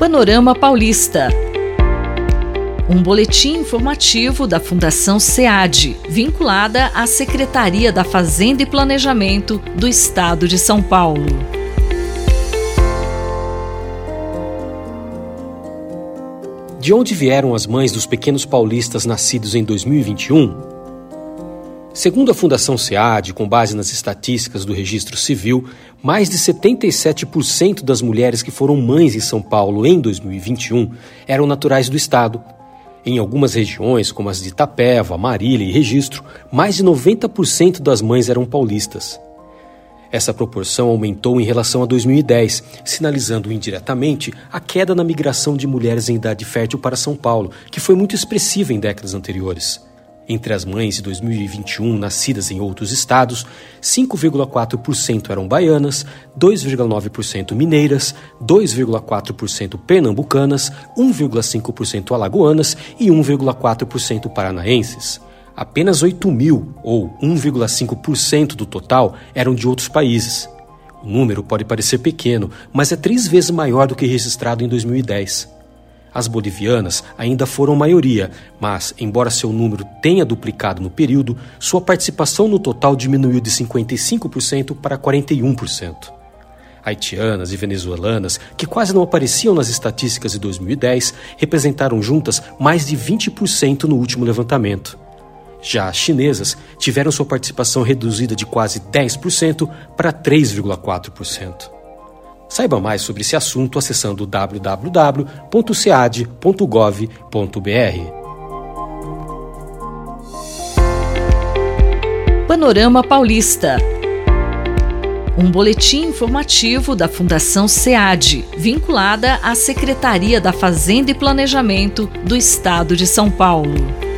Panorama Paulista. Um boletim informativo da Fundação SEAD, vinculada à Secretaria da Fazenda e Planejamento do Estado de São Paulo. De onde vieram as mães dos pequenos paulistas nascidos em 2021? Segundo a Fundação SEAD, com base nas estatísticas do Registro Civil, mais de 77% das mulheres que foram mães em São Paulo em 2021 eram naturais do estado. Em algumas regiões, como as de Itapeva, Marília e Registro, mais de 90% das mães eram paulistas. Essa proporção aumentou em relação a 2010, sinalizando indiretamente a queda na migração de mulheres em idade fértil para São Paulo, que foi muito expressiva em décadas anteriores. Entre as mães de 2021 nascidas em outros estados, 5,4% eram baianas, 2,9% mineiras, 2,4% pernambucanas, 1,5% alagoanas e 1,4% paranaenses. Apenas 8 mil, ou 1,5% do total, eram de outros países. O número pode parecer pequeno, mas é três vezes maior do que registrado em 2010. As bolivianas ainda foram maioria, mas, embora seu número tenha duplicado no período, sua participação no total diminuiu de 55% para 41%. Haitianas e venezuelanas, que quase não apareciam nas estatísticas de 2010, representaram juntas mais de 20% no último levantamento. Já as chinesas tiveram sua participação reduzida de quase 10% para 3,4%. Saiba mais sobre esse assunto acessando www.cead.gov.br. Panorama Paulista. Um boletim informativo da Fundação SEAD, vinculada à Secretaria da Fazenda e Planejamento do Estado de São Paulo.